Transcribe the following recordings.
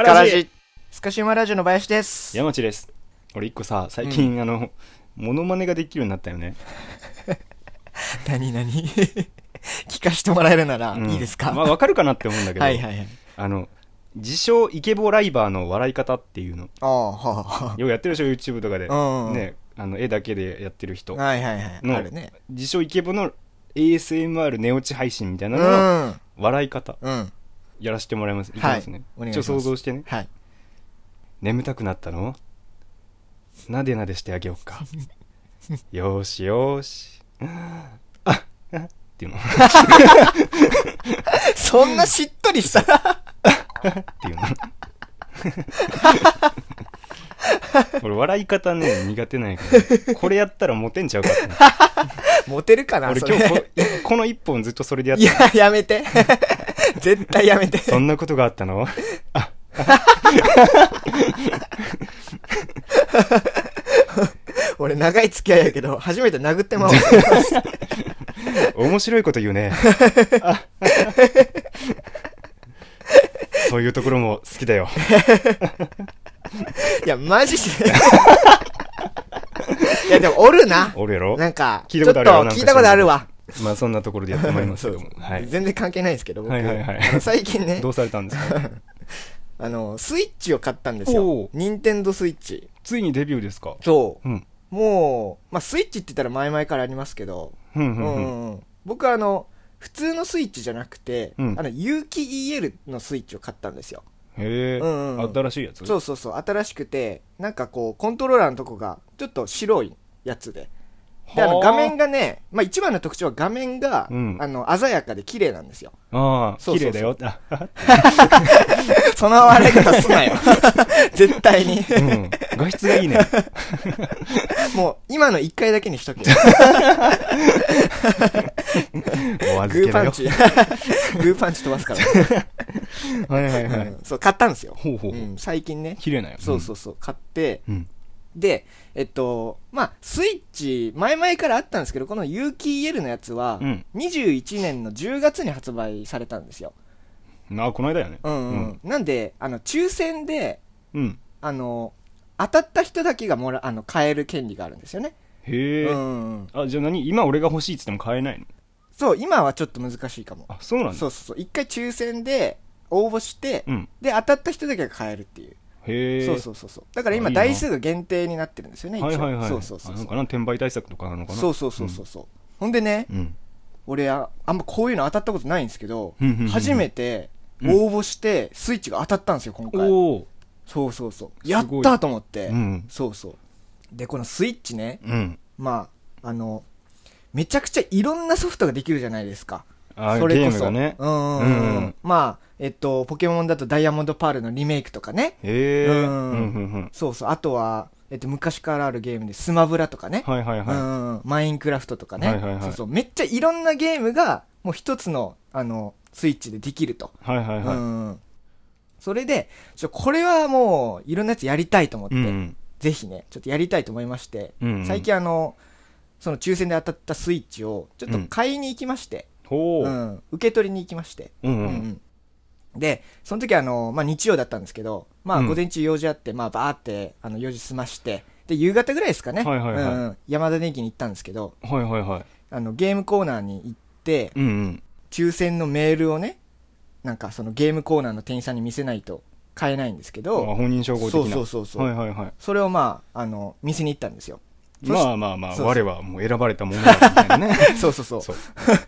スカラジスカシウマラジオの林です。山地です俺一個さ最近、あのモノマネができるようになったよね 何何？聞かしてもらえるならうんいいですか、まあわかるかなって思うんだけどはいはいはい。あの自称イケボライバーの笑い方っていうのああ、はあ、はよくやってるでしょ YouTube とかでうんねあの絵だけでやってる人あ。はいはいはい。のあるね。自称イケボの ASMR 寝落ち配信みたいうなののん。笑い方うん。やらせてもらいます。い。きはいますね。お願いします。ちょっと想像してね。はい。眠たくなったの？なでなでしてあげようか。よーしよーし。っていうの。そんなしっとりしたっていうの 俺笑い方ね 苦手なんやけどこれやったらモテんちゃうかって モテるかな俺今日ここの一本ずっとそれでやっいてや、やめて。絶対やめて。そんなことがあったの？俺長い付き合いやけど、初めて殴ってまうわ。面白いこと言うねあそういうところも好きだよいや、マジで。いや、でもおるな。俺やろ？なんか、聞いたことあるよちょっと聞いたことあるわ。まあそんなところでやってまいりますけども。はい。全然関係ないですけど、僕。はいはいはい。最近ね。ど、うされたんですか？あの、スイッチを買ったんです。よ。ニンテンドスイッチ。ついにデビューですか？そう。うん。もう、まあ、スイッチって言ったら前々からありますけど、僕はあの、普通のスイッチじゃなくて、うん。あの、有機 EL のスイッチを買ったんですよ。へえ、うんうんうん。新しいやつ？そうそうそう、新しくて、なんかこう、コントローラーのとこが、ちょっと白いやつで。で、あの、はあ画面がね、まあ、一番の特徴は画面が、うんあの、鮮やかで綺麗なんですよ。ああ綺麗だよあ その笑い方すなよ。絶対に。うん画質がいいねもう、今の一回だけにしとけ。お預けだよグーパンチ。グーパンチ飛ばすから。はいはいはい、うんそう、買ったんですよ。ほうほうほう、うん、最近ね。綺麗なよそうそうそう、買って、うんで、えっと、まあ、スイッチ、前々からあったんですけど、この有機 EL のやつは、うん21年の10月に発売されたんですよ。うんあこの間やねうんうん。なんで、あの、抽選で、うんあの、当たった人だけがもら、あの、買える権利があるんですよね。へえ、うんうん。あじゃあ何？今俺が欲しいっつっても買えないの？そう、今はちょっと難しいかも。あそうなんだそうそうそう。一回抽選で応募して、うんで、当たった人だけが買えるっていう。へえそうそうそうそう。だから今台数が限定になってるんですよね、一応。はいはいはいそうそうそうあなんか。な転売対策とかなのかなそうそうそうそうそう。ほんでね、うん俺あ、あんまこういうの当たったことないんですけどうんうんうんうん、初めてうん応募してスイッチが当たったんですよ、今回。おおそうそうそう。すごいやったと思って。うんそうそう。で、このスイッチね、うんまあ、あの、めちゃくちゃいろんなソフトができるじゃないですか。あゲそれこそ。ームがねうんうんうん。うんまあ、えっと、ポケモンだとダイヤモンドパールのリメイクとかね。へえうん。そうそう。あとは、えっと、昔からあるゲームでスマブラとかね。はいはいはい、うんうん、マインクラフトとかね、はいはいはい。そうそう。めっちゃいろんなゲームがもう一つのあのスイッチでできると、はいはいはい、うんそれでちょこれはもういろんなやつやりたいと思って、うんぜひねちょっとやりたいと思いまして、うんうん。最近あのその抽選で当たったスイッチをちょっと買いに行きまして、ほう、うん。受け取りに行きまして、うんうん。うんうんでその時あの、まあ、日曜だったんですけど、まあ、うん。午前中用事あって、まあ、バーってあの用事済ましてで夕方ぐらいですかね、はいはいはい。うんうん。山田電機に行ったんですけどはいはいはい。あのゲームコーナーに行ってうんうん。抽選のメールをねなんかそのゲームコーナーの店員さんに見せないと買えないんですけあど本人称号的そうなそうそうそう、はいはいはい。それをまああの店に行ったんですよ。まあまあまあ我はもう選ばれたものだみたいなね。そうそうそう。そう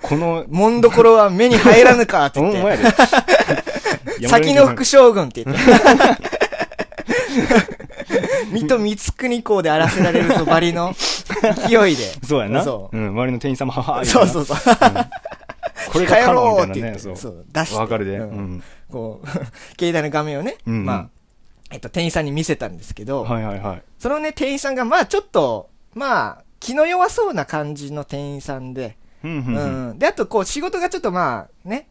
この もんどころは目に入らぬかって。お言って前やで先の副将軍って言って。水戸光圀公で荒らせられるぞばりの。勢いで。そうやな。そう。うん周りの店員さんもははそうそううそう。これがカノンみたいなね。って言ってそう出して。わかるで。ううん。んこう 携帯の画面をね、まあえっと、店員さんに見せたんですけど、はいはいはい。そのね、店員さんが、まあちょっと、まあ、気の弱そうな感じの店員さんで、うん。で、あと、こう、仕事がちょっとまあ、ね、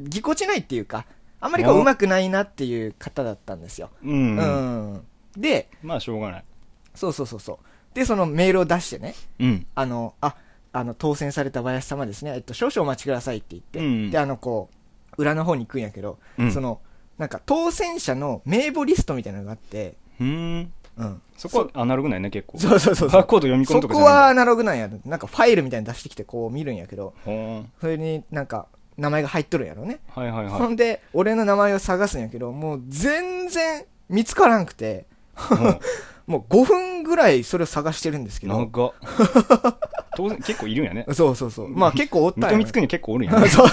ぎこちないっていうか、あんまりこう、おうまくないなっていう方だったんですよ。うんううんん。で、まあしょうがないそうそうそうそう。で、そのメールを出してね、うんあの、あ、あの、当選された林様ですね、えっと、少々お待ちくださいって言って、うんで、あの、こう、裏の方に行くんやけど、うんその、なんか当選者の名簿リストみたいなのがあって、うーんうん。そこはアナログなんやね結構そうそうそうそう。バーコード読み込むそとかじゃないこはアナログなんや。なんかファイルみたいに出してきてこう見るんやけど、それになんか名前が入っとるんやろね。はいはいはほんで、俺の名前を探すんやけど、もう全然見つからんくて、もう5分ぐらいそれを探してるんですけど、長っ。当然結構いるんやね。そうそうそう。まあ結構おったんや水戸光圀結構おるんやね。そう。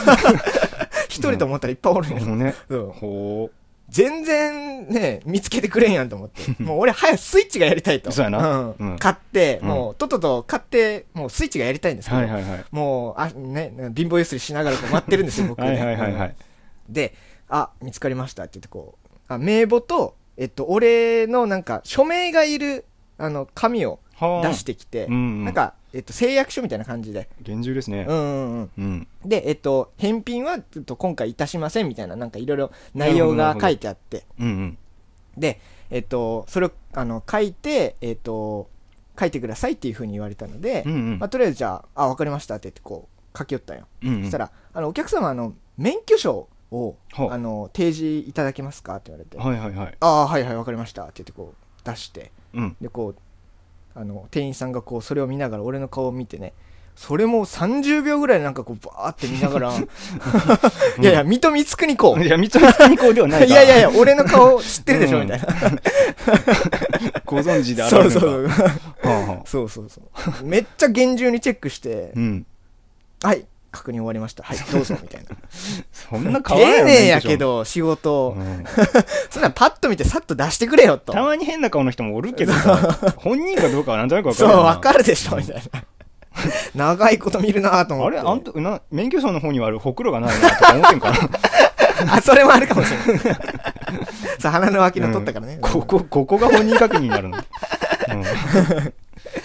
一人と思ったらいっぱいおるんや。ね。そう。ほ全然ね、見つけてくれんやんと思って。もう俺早くスイッチがやりたいと。そうやな。ん。うん。買って、うん。もうとっとと買って、もうスイッチがやりたいんですうけど、はいはいはい。もう、あ、ね、貧乏ゆすりしながらこう待ってるんですよ、僕ね。はいはいはいはうん。いで、あ、見つかりましたって言ってこう、あ、名簿と、えっと、俺のなんか、署名がいる、あの、紙をはあ出してきて、うんうん。なんか、えっと、誓約書みたいな感じで、厳重ですね。うんうんうん。うん。で、えっと、返品は、ちょっと今回いたしませんみたいな、なんかいろいろ内容が書いてあって、うんうん。で、えっと、それを、あの、書いて、えっと、書いてくださいっていうふうに言われたので、うんうん。まあ、とりあえずじゃあ、あ、わかりましたって言って、こう、書き寄ったんよ。うんうん。そしたら、あの、お客様、あの、免許証を、あの、提示いただけますか？って言われて、はいはいはい。ああ、はいはい、わかりました。って言って、こう、出して、うん。で、こう、あの、店員さんがこう、それを見ながら、俺の顔を見てね、それも30秒ぐらいなんかこう、バーって見ながら、いやいや、水戸光圀こう。いや、三つ光圀公ではない いやいやいや、俺の顔知ってるでしょ、うんみたいな。ご存知であるのかそうそう。そうそうそう。めっちゃ厳重にチェックしてう、んはい、確認終わりました。はい、どうぞ、みたいな。そんな変わらないよ丁寧やけど、仕事。うん そんなパッと見てさっと出してくれよ、と。たまに変な顔の人もおるけどさ本人かどうかはなんとなくわかそう、るよなわかるでしょ、みたいな。長いこと見るなと思って。あれあんたな免許証の方にはあるほくろがないなとか思ってんかな あ、それもあるかもしれない。さあ、鼻の脇の取ったからね。ここここが本人確認になるの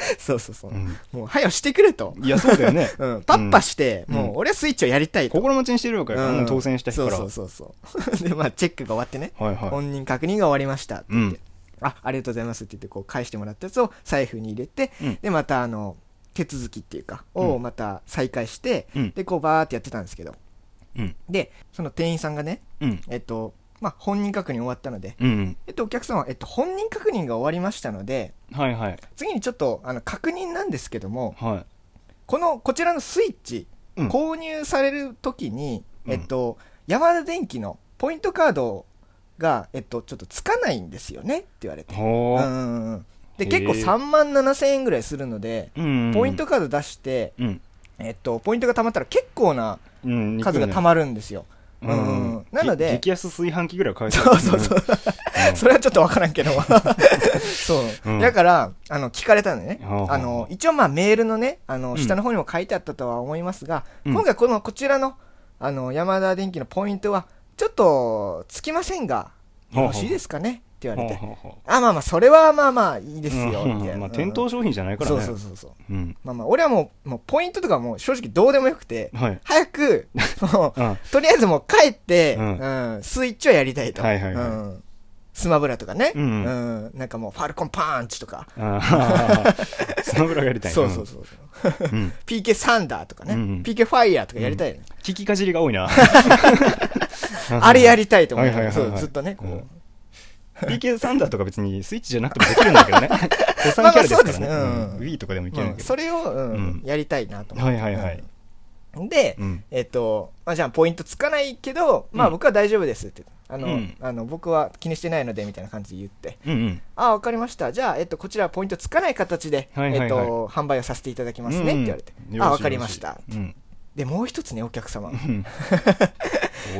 そうそうそう。う。ん。もう、早くしてくれと。いやそうだよね。うん、パッパして、うん。もう、俺はスイッチをやりたいと。心待ちにしてるわけよ、うん。当選した日から。そうそうそうそう。で、まあ、チェックが終わってね。はいはい。本人確認が終わりましたって言って、うん。あありがとうございますって言ってこう返してもらったやつを財布に入れて、うん。でまたあの手続きっていうかをまた再開して、うん。でこうバーってやってたんですけど。うん。でその店員さんがねうん。えっとまあ本人確認終わったので、うんえっと、お客様、えっと、本人確認が終わりましたのではいはい。次にちょっとあの確認なんですけどもはこのこちらのスイッチ、うん。購入される時に、うん。えっと、ヤマダ電機のポイントカードが、えっと、ちょっとつかないんですよねって言われて。で結構3万7000円ぐらいするので、うんポイントカード出して、うん。えっと、ポイントが貯まったら結構なうん数が貯まるんですよ。ううん。うん。んなのでげ激安炊飯器ぐらい買えそうそうそう。うん。それはちょっとわからんけど。そう。うん。だから、あの、聞かれたのね。はあの、一応まあメールのね、あの、うん下の方にも書いてあったとは思いますが、うん。今回この、こちらの、あの、山田電機のポイントは、ちょっと、つきませんが、よろしいですかね言われて。あ、まあまあ、それはまあまあ、いいですよ、うんみたいな。まあ店頭商品じゃないからね。そうそうそうそう。うん。まあまあ、俺はもう、もうポイントとかもう正直どうでもよくて、はい。早く、とりあえずもう帰って、スイッチをやりたいと。スマブラとかね、うんうん。なんかもうファルコンパンチとか、スマブラやりたい。なそうそうそう。PK サンダーとかね、PK ファイヤーとかやりたいよね、聞きかじりが多いな。あれやりたいと思う、はいはいはいはい。そうずっとね、PK サンダーとか別にスイッチじゃなくてもできるんだけどね。子さまあまあんキャラですからね。そうですね。うん。うん。Wii とかでもいけるんうんだけどそれを、やりたいなと思って。はいはいはい。うんで、うん。えっと、まあ、じゃあポイントつかないけど、まあうん僕は大丈夫ですって。あの、うん。あの僕は気にしてないのでみたいな感じで言って、ああ、わかりました。じゃあ、えっと、こちらポイントつかない形で、えっと、販売をさせていただきますねって言われて、うん。ああ、わかりました。うん。で、もう一つね、お客様。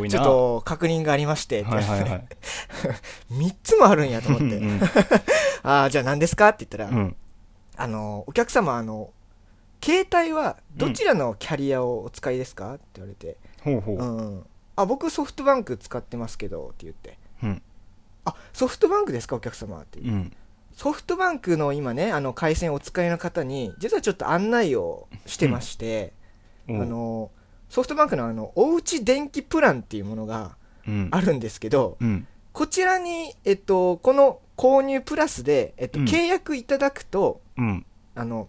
ちょっと確認がありまして、はいはいはい。3つもあるんやと思って、うん ああ、じゃあ何ですかって言ったら、うん。あの、お客様、あの、携帯はどちらのキャリアをお使いですかって言われて、ほうほう、うんあ、僕ソフトバンク使ってますけど、って言って、うん。あ、ソフトバンクですか、お客様って。うん。ソフトバンクの今ね、あの、回線お使いの方に、実はちょっと案内をしてまして、おうあの、ソフトバンクのあの、おうち電気プランっていうものがうん。あるんですけど、うん。こちらに、えっと、この購入プラスで、えっと、うん。契約いただくと、うん。あの、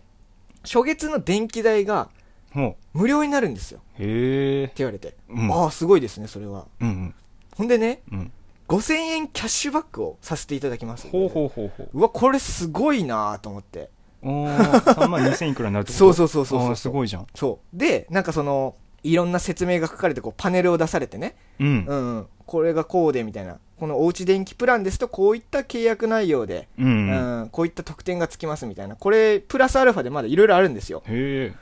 初月の電気代がほ無料になるんですよ。うへえ。って言われて、うん。ああ、すごいですね、それは。うんほんでね、うん。5 5000円キャッシュバックをさせていただきますほうほうほうほう。うわこれすごいなと思って。おー。3万2000いくらになるってこと そうそうそうそうそう。すごいじゃん。そう。でなんかそのいろんな説明が書かれてこうパネルを出されてね。うん。うん、うん、これがこうでみたいな。このおうち電気プランですとこういった契約内容で、うんうん。うん、こういった特典がつきますみたいな。これプラスアルファでまだいろいろあるんですよ。へえ。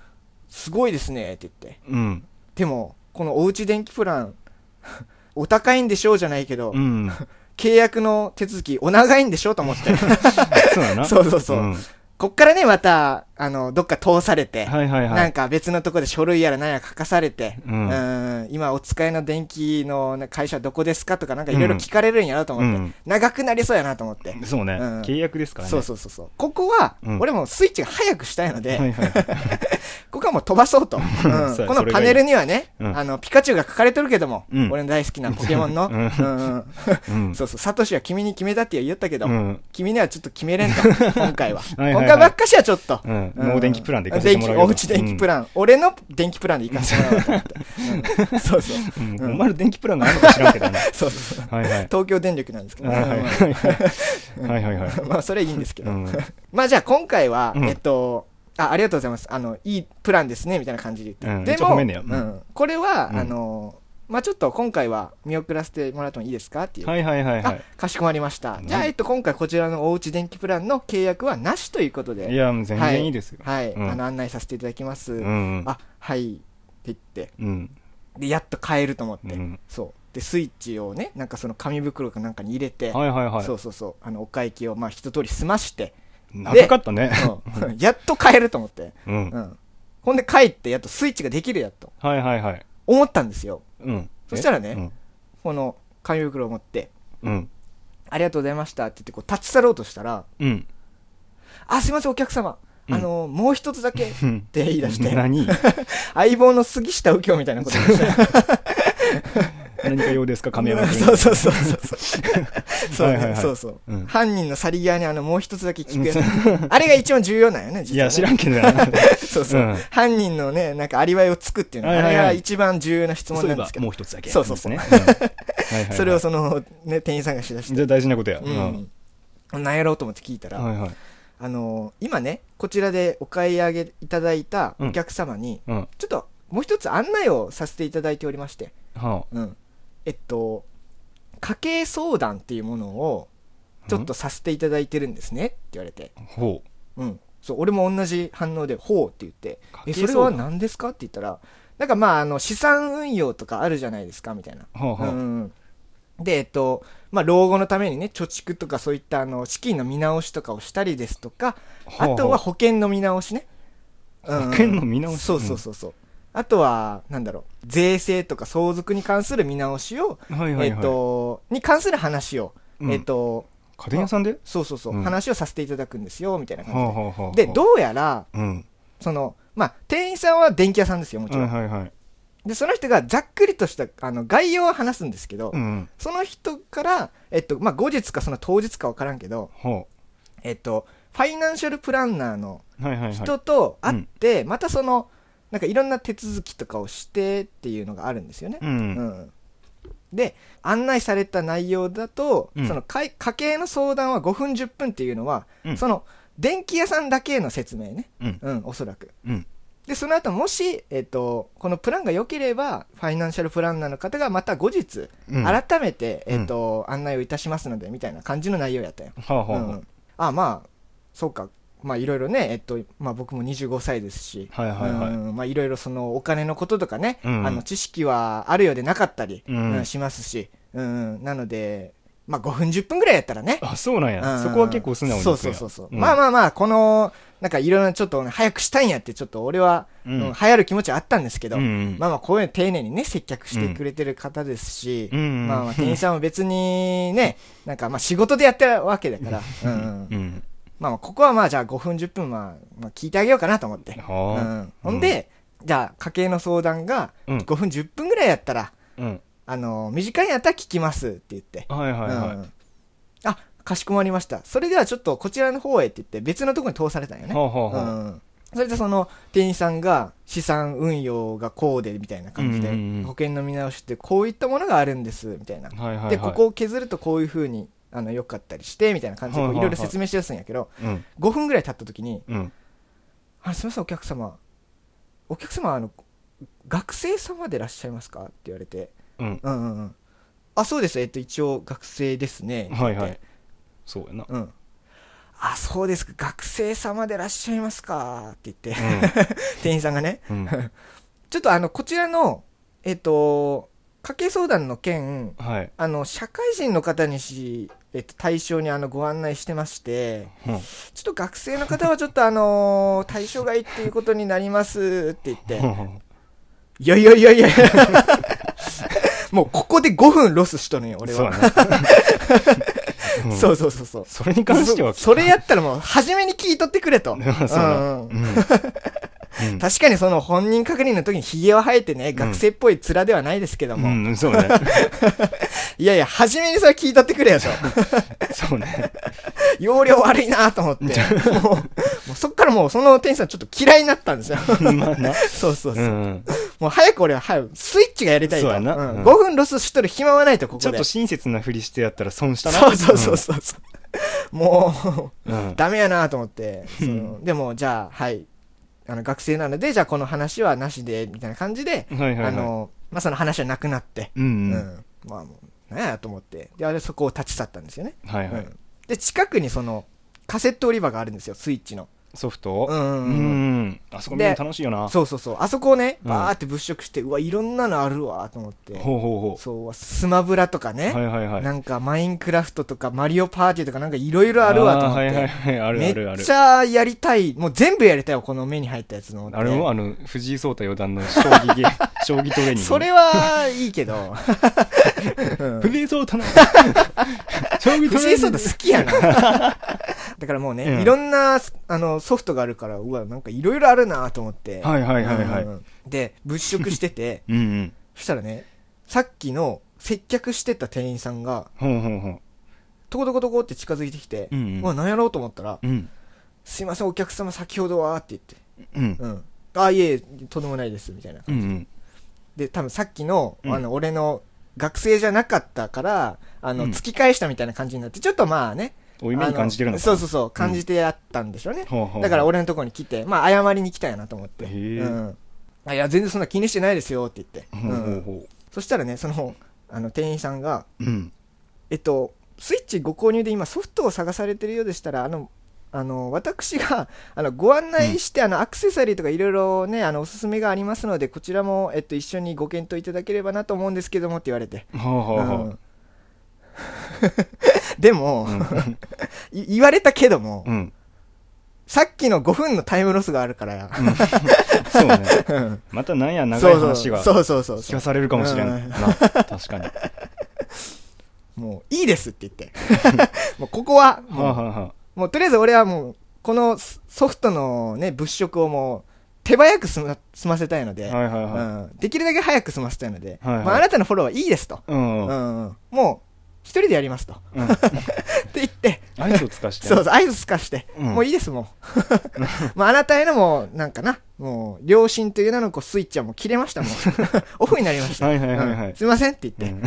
すごいですねって言って。うん。でもこのおうち電気プラン お高いんでしょうじゃないけど、うん。契約の手続きお長いんでしょと思って。そうそうそうそう、ん。こっからねまたあのどっか通されて、はいはいはい。なんか別のとこで書類やら何やら書かされて、うん。うん今お使いの電気のね会社どこですかとかなんかいろいろ聞かれるんやなと思って、うん。長くなりそうやなと思って、そうね。うん。契約ですからね。そうそうそうそう。ここは、うん。俺もスイッチが早くしたいので、はいはい ここはもう飛ばそうと、このパネルにはね、うん。あのピカチュウが書かれてるけども、うん。俺の大好きなポケモンの、そうそう。サトシは君に決めたって言ったけど、うん。君にはちょっと決めれんと。今回は。今回ばっかしはちょっと、うん。うん。ノー電気プランで行かせてもらうよおうち電気プラン、俺の電気プランで行かせてもらおうと。思って、うん。そうそう。お前の電気プランがあるのか知らんけどねそう。そう東京電力なんですけど、はいはい。はいはい まあそれはいいんですけど、うん。まあじゃあ今回は、うん。えっとあありがとうございます。あのいいプランですねみたいな感じで言って、うん。でも、これは、うん。あのまあちょっと今回は見送らせてもらってもいいですかっていう、はいはいはいはあかしこまりました、うんじゃあ、えっと、今回こちらのおうち電気プランの契約はなしということで。いいやもう全然いいですよ。はい、うん。あの案内させていただきます、うんうん。あはいって言って。うん。でやっと買えると思って、うん。そう。でスイッチをねなんかその紙袋かなんかに入れて、はいはいはい。そうそうそう。あのお会計をまあ一通り済まして、長かったね。うん。やっと買えると思って、うん。うん、ほんで帰ってやっとスイッチができるやっと。はいはいはい。思ったんですようん。そしたらねえこの紙袋を持ってうん。ありがとうございましたって言ってこう立ち去ろうとしたらうん。あすいませんお客様。うん。あのもう一つだけっうん。て言い出して。何？相棒の杉下右京みたいなこと言い出して何か用ですか亀山君。そうそうそうそうそう。そうね。はいはいはい。そうそう。うん。犯人の去り際にあのもう一つだけ聞くやつ。あれが一番重要なんよね実はね。いや知らんけどな。そうそう、うん。犯人のねなんかアリバイをつくっていうのは、はいはいはい。あれが一番重要な質問そういえばなんですけど。もう一つだけ。そうそうそう。ですねん。はいはいはい。それをその、ね、店員さんがしだして、じゃあ大事なことや。うん、何やろうと思って聞いたら、はいはい。あのー今ねこちらでお買い上げいただいたうんお客様に、うん。ちょっともう一つ案内をさせていただいておりまして、はうん、えっと家計相談っていうものをちょっとさせていただいてるんですねって言われて、あほう。ん、そう俺も同じ反応で「ほう」って言って「えそれは何ですか?」って言ったらなんかまああの資産運用とかあるじゃないですかみたいな。うはあはうんうん。でえっとまあ、老後のためにね貯蓄とかそういったあの資金の見直しとかをしたりですとかああとは保険の見直しね、うんうん。保険の見直し？そうそうそうそうあとはなんだろう税制とか相続に関する見直しを、はいはいはい。えっとに関する話を、うん。えっと家電屋さんで？そうそうそう、うん。話をさせていただくんですよみたいな感じで、はあはあはあでどうやらうん。そのまあ店員さんは電気屋さんですよもちろん、はいはいはい。でその人がざっくりとしたあの概要を話すんですけど、うん。その人から、えっとまあ、後日かその当日か分からんけど、はえっと、ファイナンシャルプランナーのあはいはいはい。人と会って、またそのなんかいろんな手続きとかをしてっていうのがあるんですよね。ううん。んで案内された内容だと、うん。そのかい家計の相談は5分10分っていうのは、うん。その電気屋さんだけの説明ね、うん。うん、おそらく。うん。でその後もし、えっとこのプランが良ければファイナンシャルプランナーの方がまた後日、うん。改めて、えっと案内をいたしますのでみたいな感じの内容やったよ。はあはあ。はうん、あまあそうかまあいろいろね、えっとまあ、僕も25歳ですし、はいはいはい。うんまあ、いろいろそのお金のこととかね、うん。あの知識はあるようでなかったり、うん。うんしますし、うん、なので、まあ、5分10分ぐらいやったらね。あそうなんや。うん。そこは結構素直にそうそうそうそう、ん。まあまあまあこのなんかいろいろちょっと、ね、早くしたいんやってちょっと俺は、ううんん流行る気持ちはあったんですけど、うんうん。まあまあこういうの丁寧にね接客してくれてる方ですし、うんうん。まあまあ店員さんも別にねなんかまあ仕事でやってるわけだから、うんうん。うんまあまあここはまあじゃあ5分10分まあ、まあ、聞いてあげようかなと思って、うはあ。ん、ほんで、じゃあ家計の相談がうん。5分10分ぐらいやったら、うん。あの短いんやったら聞きますって言って、はいはいはうん。あかしこまりました。それではちょっとこちらの方へって言って別のところに通されたんよね、うん、それでその店員さんが資産運用がこうでみたいな感じで保険の見直しってこういったものがあるんですみたいな。はいはいはい。でここを削るとこういうふうにあの良かったりしてみたいな感じでいろいろ説明しやすいんやけどうん。5分ぐらい経った時にうん「あすみませんお客様。お客様あの学生様でいらっしゃいますか?」って言われて。うん「うんうんうん。あそうですえっと一応学生ですね」って言ってはい。はいそうやな。うん。あそうですか。学生様でいらっしゃいますか？って言って、店員さんがね。うん。ちょっとあのこちらのえっと家計相談の件はい。あの社会人の方にし、えっと、対象にあのご案内してましてうん。ちょっと学生の方はちょっとあの 対象外っていうことになりますって言って。いやいやいやいや。もうここで5分ロスしとるんよ俺は。そうそうそうそうそれに関しては。そそれやったらもう初めに聞いとってくれと。そうなうんうんうんうん確かにその本人確認の時にヒゲは生えてね、学生っぽい面ではないですけども、うんそうね いやいや、初めにそれ聞いとってくれよと。そうね容量悪いなと思って。もう、もうそっからもうその店員さんちょっと嫌いになったんですよ。まあなそうそうそう。うんもう早く俺は早くスイッチがやりたいと。そうやなうんうん5分ロスしとる暇はないと、ここで。ちょっと親切なふりしてやったら損したなそうそうそうそう。もう、うんうんダメやなと思って。そのでも、じゃあ、はい。あの、学生なので、じゃあこの話はなしで、みたいな感じで、はいはいはいあの、まあ、その話はなくなって、うんううんん。まあもう、なんやと思って。で、あれそこを立ち去ったんですよね。はいはいうんで、近くにその、カセット売り場があるんですよ、スイッチの。ソフト？うんうんうんうんあそこ見るの楽しいよなそうそうそう。あそこをね、うんバーって物色して、うわ、いろんなのあるわ、と思って。ほうほうほそう、スマブラとかうね。はいはいはいなんか、マインクラフトとか、マリオパーティーとか、なんかいろいろあるわ、と思って。ーはいはいはいめっちゃやりたい。もう全部やりたいわ、この目に入ったやつの。あれもあの藤井聡太四段の将棋ゲ 将棋トレーニングそれはいいけど。う ん藤井聡太の将棋ト藤井聡レーニング太好きやな。だからもうね、うんいろんなあのソフトがあるから、うわ、なんかいろいろあるなと思って。はいはいはいはい。うん。で、物色してて、うんうん。そしたらね、さっきの接客してた店員さんが、ほうほうほう。トコトコトコって近づいてきて、うんうん。うわ、何やろうと思ったら、うん。すいません、お客様先ほどは、って言って、うん。うん。あ、いえ、とんでもないです、みたいな。うんうん。で、多分さっきの、うん。あの、俺の学生じゃなかったから、あの、うん。突き返したみたいな感じになって、ちょっとまあね、お夢に感じてるのそうそうそう、感じてやったんでしょうね。ほうほうほうだから俺のところに来て、まあ謝りに来たんやなと思って。うん。あいや、全然そんな気にしてないですよって言って。ほうほううんほそしたらね、その、あの、店員さんが、ううんえっと、スイッチご購入で今ソフトを探されてるようでしたら、あの、あの、私が、あの、ご案内して、あの、アクセサリーとかいろいろね、あの、おすすめがありますので、こちらも、えっと、一緒にご検討いただければなと思うんですけどもって言われて。ほうほうほうんうでも、い言われたけども、うん。さっきの5分のタイムロスがあるから、そうね。うん。またなんや長い話がそうそう。そう聞かされるかもしれうん。んな確かに。もういいですって言って。もうここはもう,、とりあえず俺はもうこのソフトのね物色をもう手早く済ませたいので、できるだけ早く済ませたいので、まあ、あなたのフォローはいいですと、もう一人でやりますと。うん。って言って。アイスをつかして。そうそう、合図すかして、うん。もういいです、もう。まあ、あなたへのもう、なんかな、もう、良心という名のこうスイッチはもう切れました、もう。オフになりました。はいはいはいはい。うん。すいませんってう言って。ん。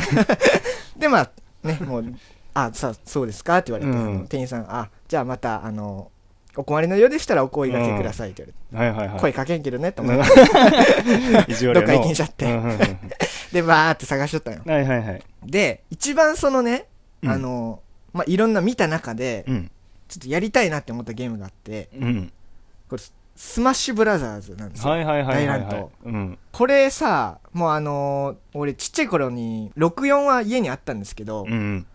で、まあ、ね、もう、あ、さ、そうですかって言われて、うん。店員さん、あ、じゃあまた、あの、お困りのようでしたらお声掛けくださいって言われて、はいはいはい。声かけんけどね、と思って。どっか行きんしゃって。うんうんうん。で、バーって探しとったんよ。はいはいはい。で、一番そのね、うん。あの、まあ、いろんな見た中で、うん。ちょっとやりたいなって思ったゲームがあって、うん。これ、スマッシュブラザーズなんですよ。はいはいはい大乱闘。うん。これさ、もうあのー俺ちっちゃい頃に、64は家にあったんですけど、うん。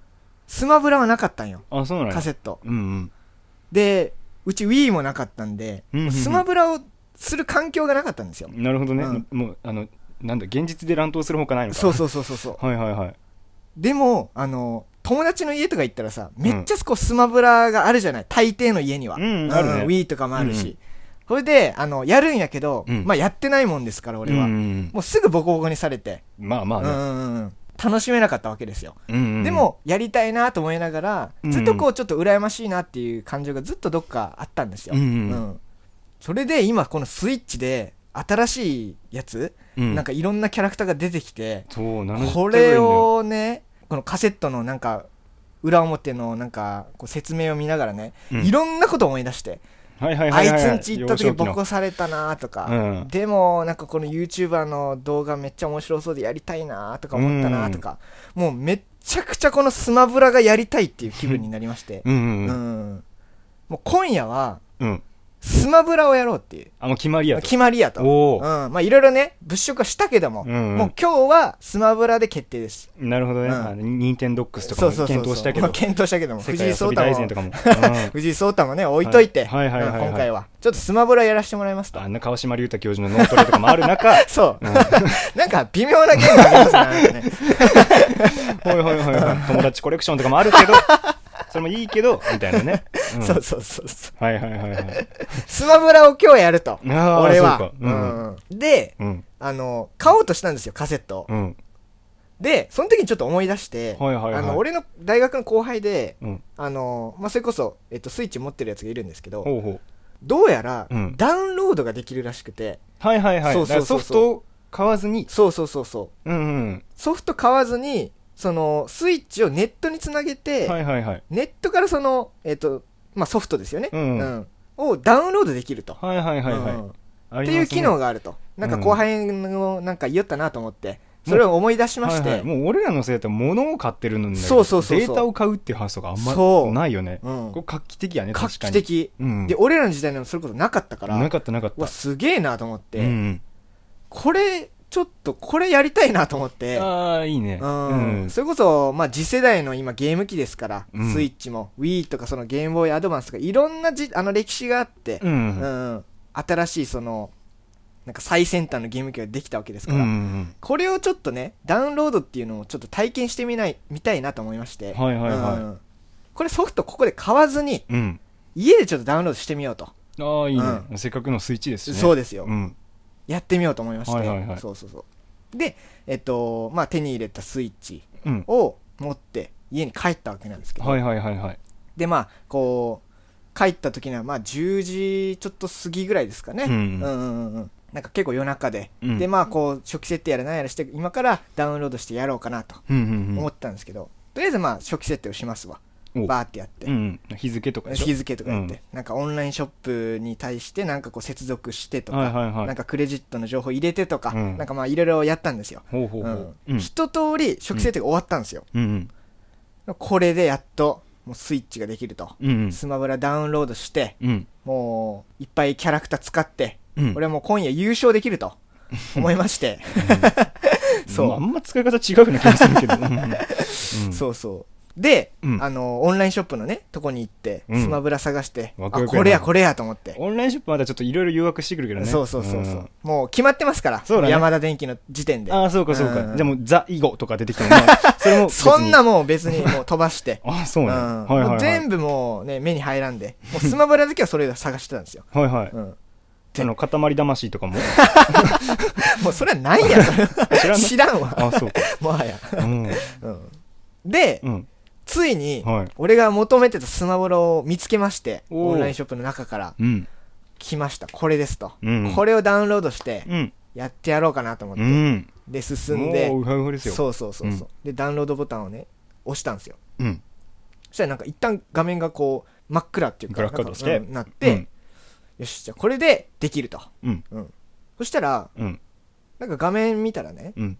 スマブラはなかったんよ。あそうなんや。カセット。うんうん。で、うち Wii もなかったんで、うんうんうん。スマブラをする環境がなかったんですよ。なるほどね、うん。もうあのなんだ現実で乱闘するほかないのか。そうそうそうそうそう。はいはいはい。でも、あの友達の家とか行ったらさ、めっちゃこうスマブラがあるじゃない大抵の家には。うんあるね。Wii とかもあるうんし。それで、あの、やるんやけど、うん。まあやってないもんですから、俺は。うんうん。もうすぐボコボコにされて、まあまあね、うんうんうん楽しめなかったわけですよ。うんうんでも、やりたいなと思いながら、うん。ずっとこう、ちょっと羨ましいなっていう感情がずっとどっかあったんですよ。うんうんそれで今このスイッチで新しいやつ、うん。なんかいろんなキャラクターが出てきて、そう70これをね、このカセットのなんか、裏表のなんかこう説明を見ながらね、うん。いろんなこと思い出して、はいはいあはいい。はいつんち行った時ボコされたなとか、うん。でもなんかこの YouTuber の動画めっちゃ面白そうでやりたいなとか思ったなとか、もうめっちゃくちゃこのスマブラがやりたいっていう気分になりまして、うんうんううんん。もう今夜はうんスマブラをやろうっていう。あもう決まりやと。決まりやと。うん、まあいろいろね、物色はしたけども、うんうん。もう今日はスマブラで決定です。なるほどね。うん。ニンテンドックスとかもそうそうそうそう。検討したけど。まあ検討したけども、藤井聡太全もと、かも。うん。藤井聡太もね、置いといて、はい。はい。はい。今回は。ちょっとスマブラやらせてもらいますと。あ。んな川島隆太教授の脳トレとかもある中。そう。うん。なんか微妙なゲームありますね。ほ い。ほい。ほい。ほい。友達コレクションとかもあるけどそれもいいけど みたいなね。うん。そうそうそうそう。はいはいはいはい。スマブラを今日やると。あー俺は。そうか。うん。うんで、うん。あの、買おうとしたんですよ、カセット。を。うん。で、その時にちょっと思い出して、はいはいはい。あの、俺の大学の後輩で、うん。あの、まあ、それこそ、えっと、スイッチ持ってるやつがいるんですけど、ほうほう。どうやら、うん。ダウンロードができるらしくて、はいはいはい。そうそうそうそう。だからソフトを買わずに。そうそうそうそう。うんうん。ソフト買わずに、その、スイッチをネットにつなげて、はいはいはい。ネットからその、えっ、と、まあ、ソフトですよね。うん。をダウンロードできると。はいはいはいはい。うん。っていう機能があると。なんか後輩のなんか言おったなと思って、それを思い出しまして、はいはい。もう俺らのせいだ物を買ってるのにそうそうそうデータを買うっていう発想があんまないよね。うん。これ画期的やね画期的。うん。で、俺らの時代にもそれこそなかったから、なかったなかっうわ、たすげえなと思って、うん。これ、ちょっと、これやりたいなと思って、ああいいね。うん。うん。それこそ、まあ、次世代の今ゲーム機ですから、うん。スイッチも Wii とかそのゲームボーイアドバンスとかいろんなじあの歴史があって、ううん。ん新しいそのなんか最先端のゲーム機ができたわけですうから、んこれをちょっとねダウンロードっていうのをちょっと体験してみないみたいなと思いまして、はいはいはい。うん。これソフトここで買わずにうん。家でちょっとダウンロードしてみようと、ああいいね。うせっかくのスイッチですしね。そうですよ、うんやってみようと思いまして、はいはいはい。そうそうそう。でえっとまあ手に入れたスイッチうん。を持って家に帰ったわけなんですけど、はいはいはいはい。でまあこう帰った時にはまあ10時ちょっと過ぎぐらいですかね、うんうん。うんうんうんなんか結構夜中で、うん。でまあこう初期設定やら何やらして今からダウンロードしてやろうかなとうんうんうん。思ってたんですけど、とりあえずまあ初期設定をしますわ。おバーってやって、うん日付とかでしょ？日付とかやって、うん。なんかオンラインショップに対してなんかこう接続してとか、はいはいはい。なんかクレジットの情報入れてとか、うん。なんかまあいろいろやったんですよ、ほうほうほう。うん。うん。一通り初期設定が終わったんですよ、うんこれでやっともうスイッチができると、うんうん。スマブラダウンロードしてうん。もういっぱいキャラクター使って、うん。俺はもう今夜優勝できると思いまして、そう。まああんま使い方違うような気がするけど。うん。うん。そうそうで、うん。あのオンラインショップのねとこに行って、うん。スマブラ探してあワクワクやな。これやこれやと思って。オンラインショップまだちょっといろいろ誘惑してくるけどね。そうそうそうそう、ん。もう決まってますから、そうだね。山田電機の時点で。ああそうかそうか。うん。じゃあもうザ・囲碁とか出てきてもまあ それもそんなもう別にもう飛ばして。あそうねうん。はいはいはい。全部もうね目に入らんで。もうスマブラだけはそれを探してたんですよ、はいはい。うん、あの塊魂とかも？もうそれはないやそれ知らんの知らんわ。あそうか。もはや、うん。うん、で、うんついに、はい。俺が求めてたスマブラを見つけましてオンラインショップの中から。うん。来ました。これですと、うん。これをダウンロードしてうん。やってやろうかなと思って、うん。で進んで。そうそうそうそう、うん。でダウンロードボタンをね押したんですよ。うん。そしたらなんか一旦画面がこう真っ暗っていうかなって、よしじゃあこれでできると、そしたらうん。なんか画面見たらねうん。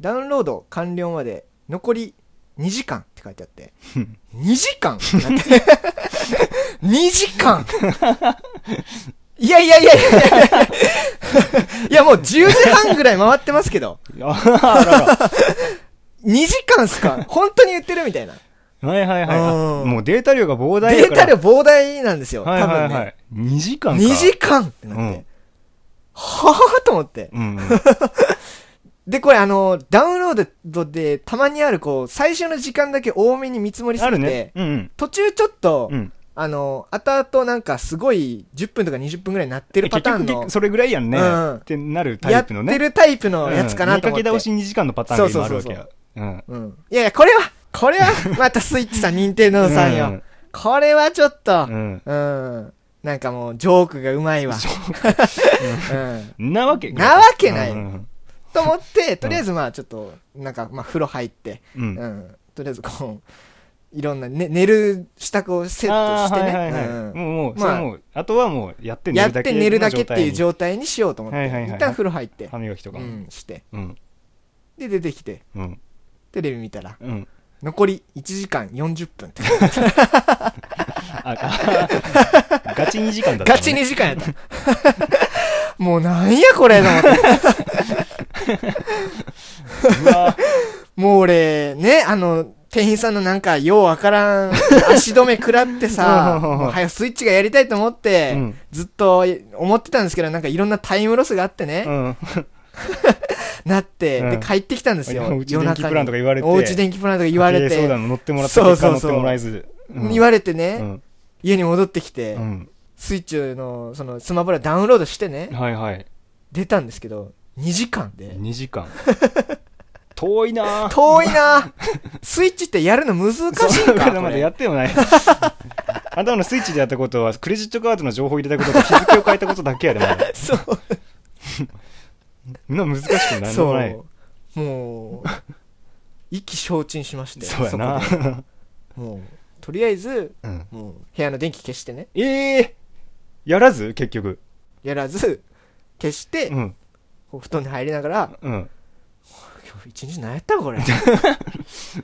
ダウンロード完了まで残り2時間って書いてあって。うん。2時間ってなって。2時間。いやいやいやいやいや。いやもう10時半ぐらい回ってますけど。ああらら2時間っすか？本当に言ってるみたいな。はいはいはいもうデータ量が膨大データ量膨大なんですよ、はい多分ね、はい。はい2時間か。2時間ってなって、うん。はぁと思って。うんで、これあの、ダウンロードでたまにあるこう、最初の時間だけ多めに見積もりすぎて、ね。うん途中ちょっと、うん。あの、後々なんかすごい10分とか20分ぐらいになってるパターンのそれぐらいやんね。うん。ってなるタやっイプのね。てるタイプのやつかなと思って。うん見かけ倒し2時間のパターンが今あるわけそうやうん。うん。いやいや、これは、これは、またスイッチさん、任天堂さんよ。うん。これはちょっと、うん。うん。なんかもう、ジョークがうまいわ。うん。なわけなわけない。うんと思って、とりあえずまあちょっと、なんかまあ風呂入って、うん。ううん。ん。とりあえずこう、いろんな、ね、寝る支度をセットしてね。うん。もうもう、まあもうあとはもうやって寝やってるだけ寝るだけっていう状状態にしようと思って、はいはいはい一旦風呂入って、歯磨きとかも。うん、して、うん。で出てきて、うん。テレビ見たら、うん。残り1時間40分。って。ガチ2時間だったのね。ガチ2時間やった。もうなんやこれと思って。うわ。もう俺、ね、あの、店員さんのなんか、ようわからん、足止め食らってさ、早くスイッチがやりたいと思って、うん。ずっと思ってたんですけど、なんかいろんなタイムロスがあってね、うん。なって、うん。で、帰ってきたんですよ。おうち電気プランとか言われて。おうち電気プランとか言われて、談の乗ってもらったそうそう。乗ってもらえず。うん。言われてね、うん。家に戻ってきて、うん。スイッチの、その、スマブラダウンロードしてね、はいはい。出たんですけど、2時間で、2時間。遠いな。ぁ遠いな。スイッチってやるの難しいん そまだこれ。やってもない。あんたのスイッチでやったことはクレジットカードの情報入れたことと日付を変えたことだけやでまだそう。な難しくないでもない。そう。もう、意気消沈しまして。そうやな。もう、とりあえず、うん。もう、部屋の電気消してね。ええやらず？結局。やらず、消して、うんこう布団に入りながら、うん。今日一日何やったんこれ？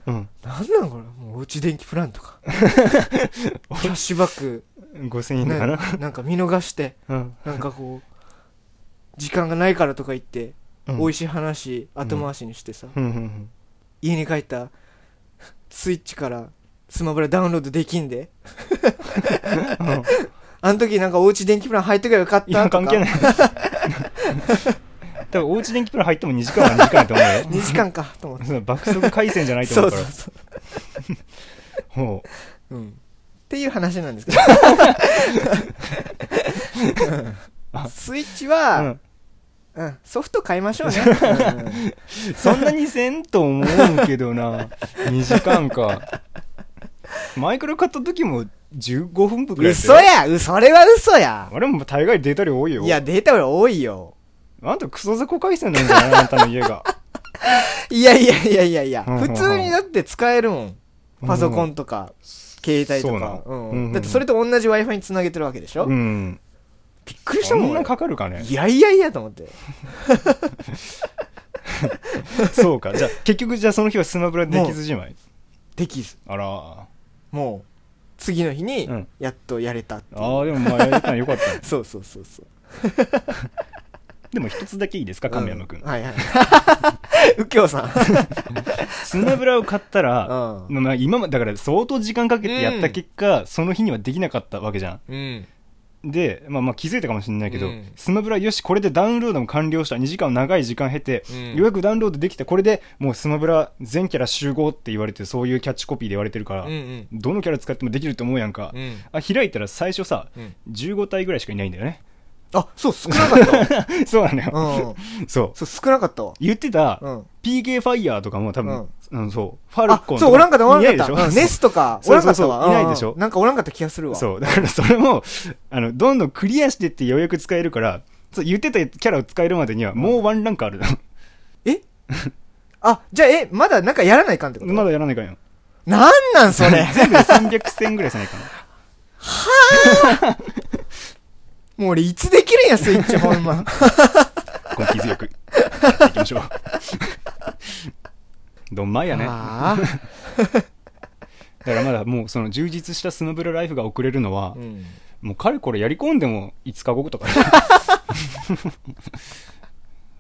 うん。なんなんこれ？もう、おうち電気プランとか。キャッシュバック、5000円だかねな、なんか見逃して、うん。なんかこう、時間がないからとか言って、うん。美味しい話後回しにしてさ、うんうん家に帰ったスイッチからスマブラダウンロードできんで。うん。うんあの時なんかおうち電気プラン入ってくればよかっいたとか。や関係ない 多分おうち電気プラン入っても2時間は2時間やと思うよ。2時間かと思って。爆速回線じゃないとそ思うから。うそうそう、ほう。ん、っていう話なんですけど。うんスイッチう、は、うん、うん。ソフト買いましょうね、う んそんなにせんと思うけどな。2時間か。マイクロ買った時も15分分くらい嘘や。うそれは嘘や。あれも大概データ量多いよ。いやデータ量多いよあんたクソ雑魚回線なんじゃないあんたの家が。いやいやいやいやいや。うんうんうん。普通にだって使えるもん。パソコンとか携帯とか、そうなの。うん。うんうんうん。だってそれと同じ w i f i につなげてるわけでしょ、うんびっくりしたもんんなかかるかね？いやいやいやと思って。そうか。じゃあ結局じゃあその日はスマブラできずじまい？できず。あら。もう次の日にうん。やっとやれたっていう、ああでもまあやれたのよかったね。そうそうそうそうでも一つだけいいですか？亀山君、うんはいはい。右京さん。スマブラを買ったら、うん。まあ、今まだから相当時間かけてやった結果、その日にはできなかったわけじゃうん。んで、まあ、まあ気づいたかもしれないけど、うん。スマブラよしこれでダウンロードも完了した。2時間長い時間経て、うん。ようやくダウンロードできた。これでもうスマブラ全キャラ集合って言われてそういうキャッチコピーで言われてるから、うんうん。どのキャラ使ってもできると思うやんか、うん。あ開いたら最初さ、うん。15体ぐらいしかいないんだよねあそう少なかったわ。そうなのよ、うん。そう。そう少なかったわ。言ってた、うん。PK ファイヤーとかも多分、うん。うん、そうファルあコンそうおらんかったおらんかった。ネスとか おらんかったわ。いないでしょ？うんなんかおらんかった気がするわ。そうだからそれもあのどんどんクリアしてってようやく使えるからそう言ってたキャラを使えるまでにはもうワンランクある、え？あじゃあえまだなんかやらないかんってこと？まだやらないかんよ。なんなんそれ。全部で300戦ぐらいせないかな もう俺いつできるんやスイッチほんま根気強く。いきましょう。どんまいやね。だあからまだもうその充実したスマブラライフが送れるのはあ、うん。もうかれこれやり込んでも5日後とか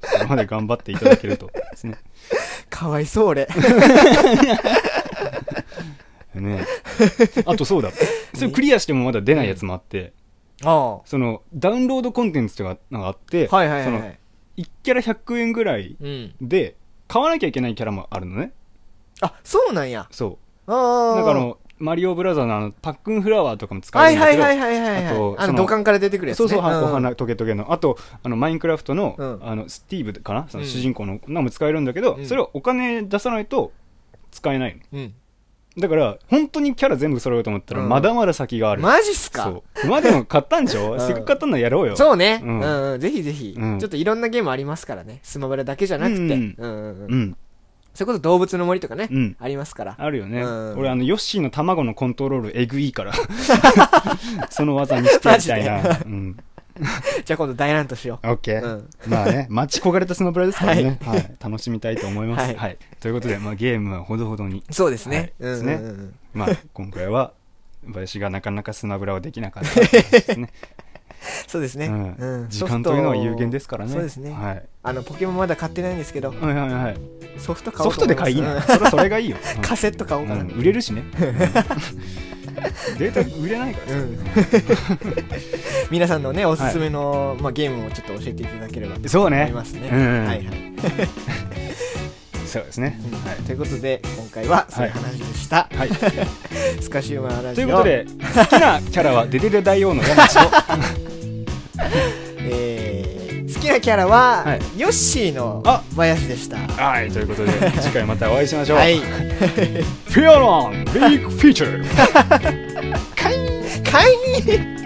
それまで頑張っていただけると。ですね。かわいそう俺。ねあとそうだ。それクリアしてもまだ出ないやつもあって、あそのダウンロードコンテンツとかなんかあって、あはいはいはい。そのはい1キャラ100円ぐらいうん。で買わなきゃいけないキャラもあるのね。あそうなんや。そあう。あなんかあのマリオブラザーのあのパックンフラワーとかも使はいえるんだけど、はいはいはいはいはいあとあの土管から出てくるやつね。そうそう、はん。お花トゲトゲの。あとあのマインクラフトの,、うん。あのスティーブかな？そのうん。主人公ののも使えるんだけど、うん。それをお金出さないと使えないの。うんだから本当にキャラ全部揃えようと思ったらうん。まだまだ先がある、マジっすか？そう。今でも買ったんでしょ、うん。せっかく買ったんならやろうよ。そうね、ううんんうん。ぜひぜひ、うん。ちょっといろんなゲームありますからね。スマブラだけじゃなくて、ううんんうんうん。うん。それこそ動物の森とかね、うん。ありますから。あるよね、うん。俺あのヨッシーの卵のコントロールえぐいから。その技見せてやりたいな。マうん じゃあ今度大乱闘しよオッケー、まあね 待ち焦がれたスマブラですからね、はい。楽しみたいと思います、はい。はい、ということで、まあ、ゲームはほどほどに。そうですね、はい。うんうんうん。うんまあ今回は私がなかなかスマブラをできなかった。ですね、そうですね、うん。うん。時間というのは有限ですからね。そうですね。はい、あのポケモンまだ買ってないんですけど。はいはいはいソフト買おソうと思いますフトで買いいな、うん。それはそれがいいよ、うん。カセット買おうかな、うん。売れるしね データ売れないからさ、うん。皆さんのねおすすめの、まあ、ゲームをちょっと教えていただければとそうね思いますね、うんはいはい、そうですね、うんはい。ということで今回はそういう話でした、はい、スカシウマラジオ。ということで好きなキャラはデデデ大王の山地とえーなキャラは、はい。ヨッシーのあ。林でした。はいということで 次回またお会いしましょう、はい。フィアロンビッグフィーチャー。かい